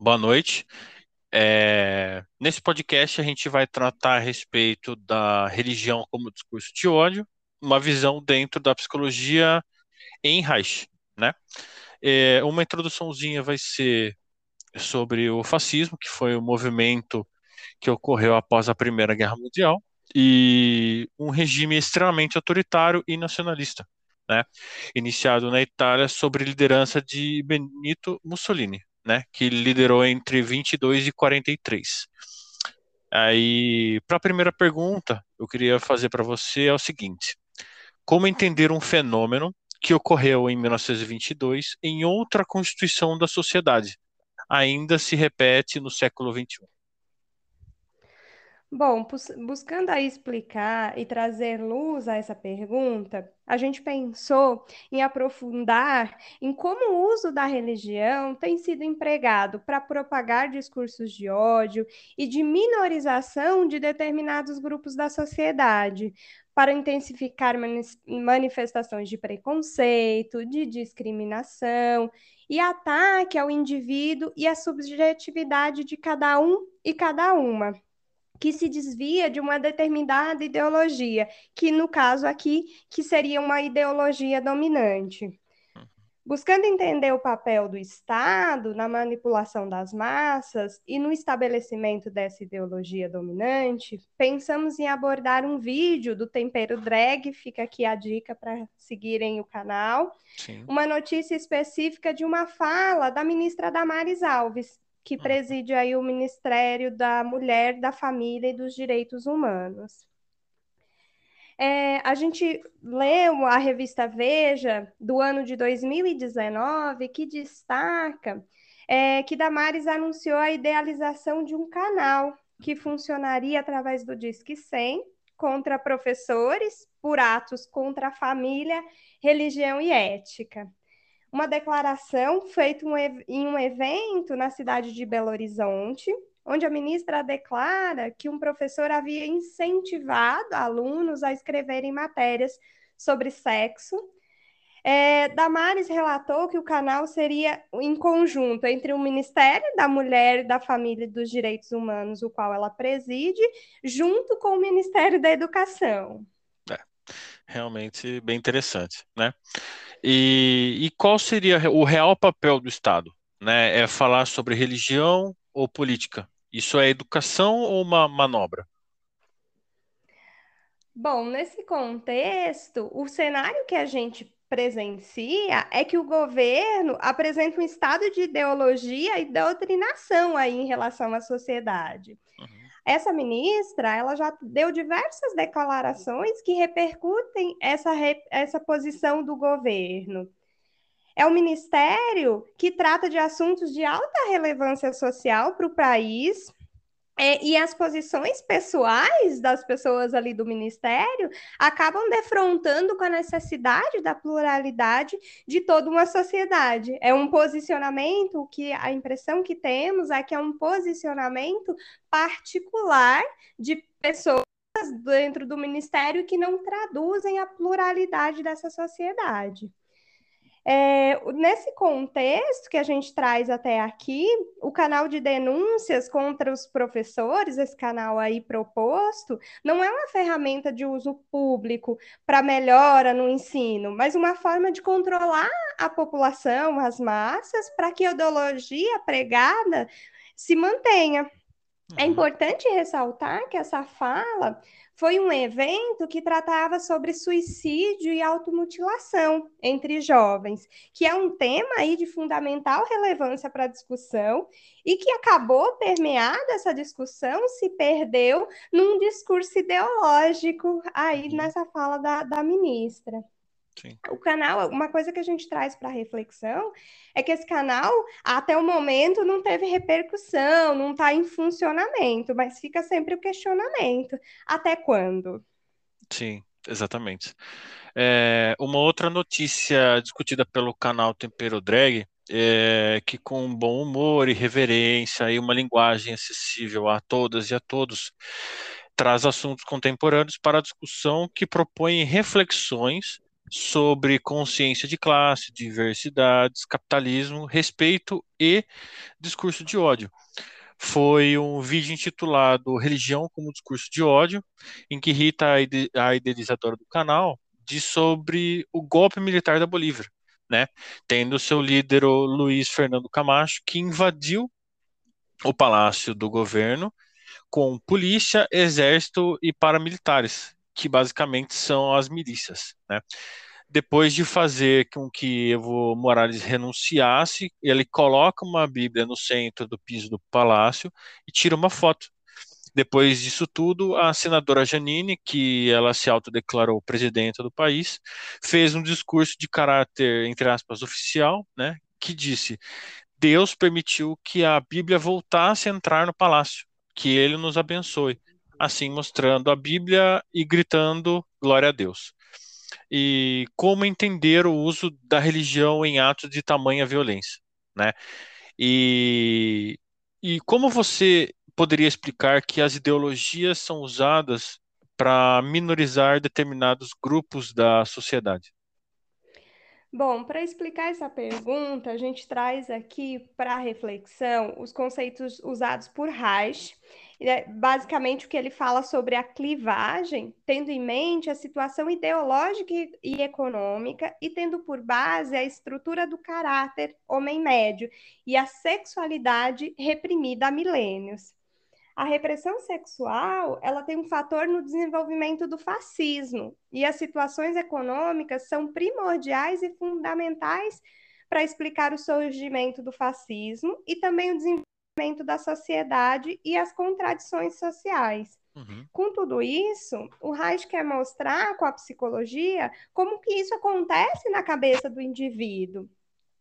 Boa noite. É, nesse podcast a gente vai tratar a respeito da religião como discurso de ódio, uma visão dentro da psicologia em Reich, né? É, uma introduçãozinha vai ser sobre o fascismo, que foi o movimento que ocorreu após a Primeira Guerra Mundial, e um regime extremamente autoritário e nacionalista, né? Iniciado na Itália sob liderança de Benito Mussolini, né? Que liderou entre 22 e 43. Aí, para a primeira pergunta, eu queria fazer para você é o seguinte: como entender um fenômeno que ocorreu em 1922 em outra constituição da sociedade, ainda se repete no século XXI? Bom, buscando aí explicar e trazer luz a essa pergunta, a gente pensou em aprofundar em como o uso da religião tem sido empregado para propagar discursos de ódio e de minorização de determinados grupos da sociedade, para intensificar manifestações de preconceito, de discriminação e ataque ao indivíduo e à subjetividade de cada um e cada uma que se desvia de uma determinada ideologia, que no caso aqui, que seria uma ideologia dominante. Buscando entender o papel do Estado na manipulação das massas e no estabelecimento dessa ideologia dominante, pensamos em abordar um vídeo do Tempero Drag, fica aqui a dica para seguirem o canal, Sim. uma notícia específica de uma fala da ministra Damares Alves, que hum. preside aí o Ministério da Mulher, da Família e dos Direitos Humanos. É, a gente leu a revista Veja do ano de 2019 que destaca é, que Damares anunciou a idealização de um canal que funcionaria através do Disque 100 contra professores por atos contra a família, religião e ética uma declaração feita em um evento na cidade de Belo Horizonte, onde a ministra declara que um professor havia incentivado alunos a escreverem matérias sobre sexo. É, Damares relatou que o canal seria em conjunto entre o Ministério da Mulher, da Família e dos Direitos Humanos, o qual ela preside, junto com o Ministério da Educação. É, realmente bem interessante, né? E, e qual seria o real papel do Estado? Né? É falar sobre religião ou política? Isso é educação ou uma manobra? Bom, nesse contexto, o cenário que a gente presencia é que o governo apresenta um estado de ideologia e doutrinação aí em relação à sociedade. Uhum. Essa ministra, ela já deu diversas declarações que repercutem essa, essa posição do governo. É um ministério que trata de assuntos de alta relevância social para o país, é, e as posições pessoais das pessoas ali do ministério acabam defrontando com a necessidade da pluralidade de toda uma sociedade. É um posicionamento que a impressão que temos é que é um posicionamento particular de pessoas dentro do ministério que não traduzem a pluralidade dessa sociedade. É, nesse contexto que a gente traz até aqui, o canal de denúncias contra os professores, esse canal aí proposto, não é uma ferramenta de uso público para melhora no ensino, mas uma forma de controlar a população, as massas, para que a ideologia pregada se mantenha. É uhum. importante ressaltar que essa fala foi um evento que tratava sobre suicídio e automutilação entre jovens, que é um tema aí de fundamental relevância para a discussão e que acabou permeada essa discussão, se perdeu num discurso ideológico aí nessa fala da, da ministra. Sim. O canal, uma coisa que a gente traz para reflexão é que esse canal, até o momento, não teve repercussão, não está em funcionamento, mas fica sempre o questionamento: até quando? Sim, exatamente. É, uma outra notícia discutida pelo canal Tempero Drag é que, com bom humor e reverência e uma linguagem acessível a todas e a todos, traz assuntos contemporâneos para a discussão que propõem reflexões sobre consciência de classe, diversidades, capitalismo, respeito e discurso de ódio. Foi um vídeo intitulado Religião como Discurso de Ódio, em que Rita, a idealizadora do canal, diz sobre o golpe militar da Bolívia, né? Tendo seu líder, o Luiz Fernando Camacho, que invadiu o palácio do governo com polícia, exército e paramilitares, que basicamente são as milícias, né? Depois de fazer com que Evo Morales renunciasse, ele coloca uma Bíblia no centro do piso do palácio e tira uma foto. Depois disso tudo, a senadora Janine, que ela se autodeclarou presidenta do país, fez um discurso de caráter, entre aspas, oficial, né, que disse: Deus permitiu que a Bíblia voltasse a entrar no palácio, que ele nos abençoe. Assim, mostrando a Bíblia e gritando glória a Deus. E como entender o uso da religião em atos de tamanha violência, né? E, e como você poderia explicar que as ideologias são usadas para minorizar determinados grupos da sociedade? Bom, para explicar essa pergunta, a gente traz aqui para reflexão os conceitos usados por Reich. É basicamente, o que ele fala sobre a clivagem, tendo em mente a situação ideológica e econômica e tendo por base a estrutura do caráter homem médio e a sexualidade reprimida há milênios. A repressão sexual ela tem um fator no desenvolvimento do fascismo e as situações econômicas são primordiais e fundamentais para explicar o surgimento do fascismo e também o desenvolvimento da sociedade e as contradições sociais. Uhum. Com tudo isso, o Reich quer mostrar com a psicologia como que isso acontece na cabeça do indivíduo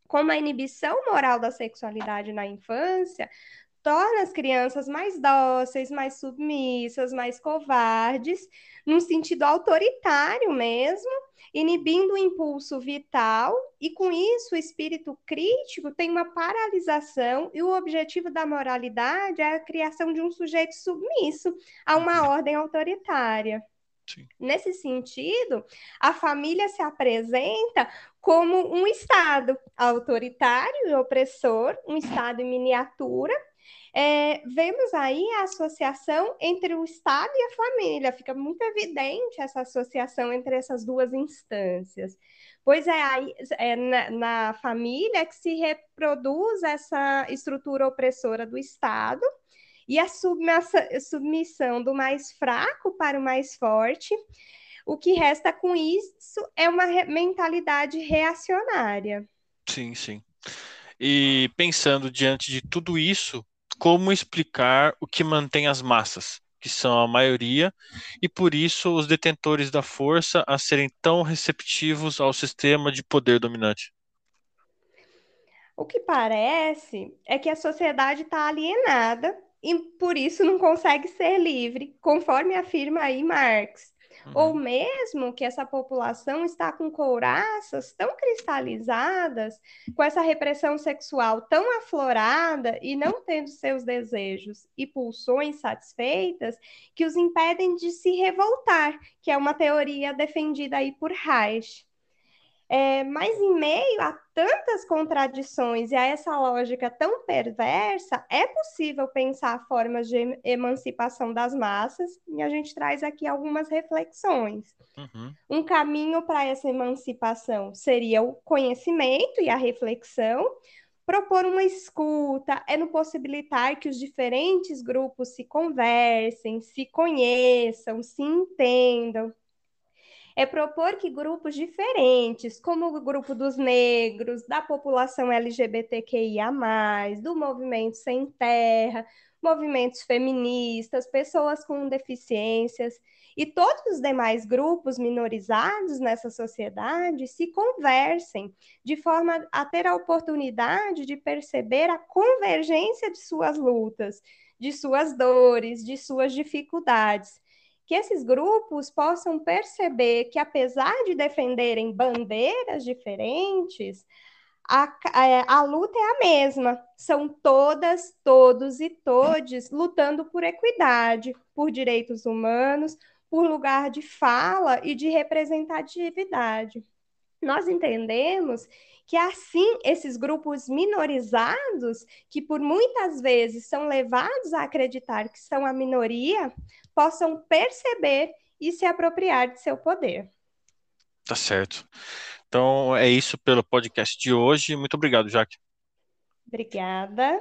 como a inibição moral da sexualidade na infância torna as crianças mais dóceis, mais submissas, mais covardes, num sentido autoritário mesmo, inibindo o impulso vital, e com isso o espírito crítico tem uma paralisação, e o objetivo da moralidade é a criação de um sujeito submisso a uma uhum. ordem autoritária. Sim. Nesse sentido, a família se apresenta como um Estado autoritário e opressor, um Estado em miniatura, é, vemos aí a associação entre o Estado e a família, fica muito evidente essa associação entre essas duas instâncias. Pois é, aí, é na, na família que se reproduz essa estrutura opressora do Estado e a submissão do mais fraco para o mais forte. O que resta com isso é uma mentalidade reacionária. Sim, sim. E pensando diante de tudo isso, como explicar o que mantém as massas, que são a maioria, e por isso os detentores da força a serem tão receptivos ao sistema de poder dominante? O que parece é que a sociedade está alienada e por isso não consegue ser livre, conforme afirma aí Marx. Uhum. Ou mesmo que essa população está com couraças tão cristalizadas, com essa repressão sexual tão aflorada e não tendo seus desejos e pulsões satisfeitas, que os impedem de se revoltar, que é uma teoria defendida aí por Reich. É, mas em meio a tantas contradições e a essa lógica tão perversa, é possível pensar formas de emancipação das massas, e a gente traz aqui algumas reflexões. Uhum. Um caminho para essa emancipação seria o conhecimento e a reflexão, propor uma escuta, é no possibilitar que os diferentes grupos se conversem, se conheçam, se entendam é propor que grupos diferentes, como o grupo dos negros, da população LGBTQIA, do movimento sem terra, movimentos feministas, pessoas com deficiências e todos os demais grupos minorizados nessa sociedade se conversem de forma a ter a oportunidade de perceber a convergência de suas lutas, de suas dores, de suas dificuldades que esses grupos possam perceber que, apesar de defenderem bandeiras diferentes, a, a, a, luta é a mesma. São todas, todos e todes lutando por equidade, por direitos humanos, por lugar de fala e de representatividade. Nós entendemos que assim esses grupos minorizados, que por muitas vezes são levados a acreditar que são a minoria, possam perceber e se apropriar de seu poder. Tá certo. Então é isso pelo podcast de hoje. Muito obrigado, Jaque. Obrigada.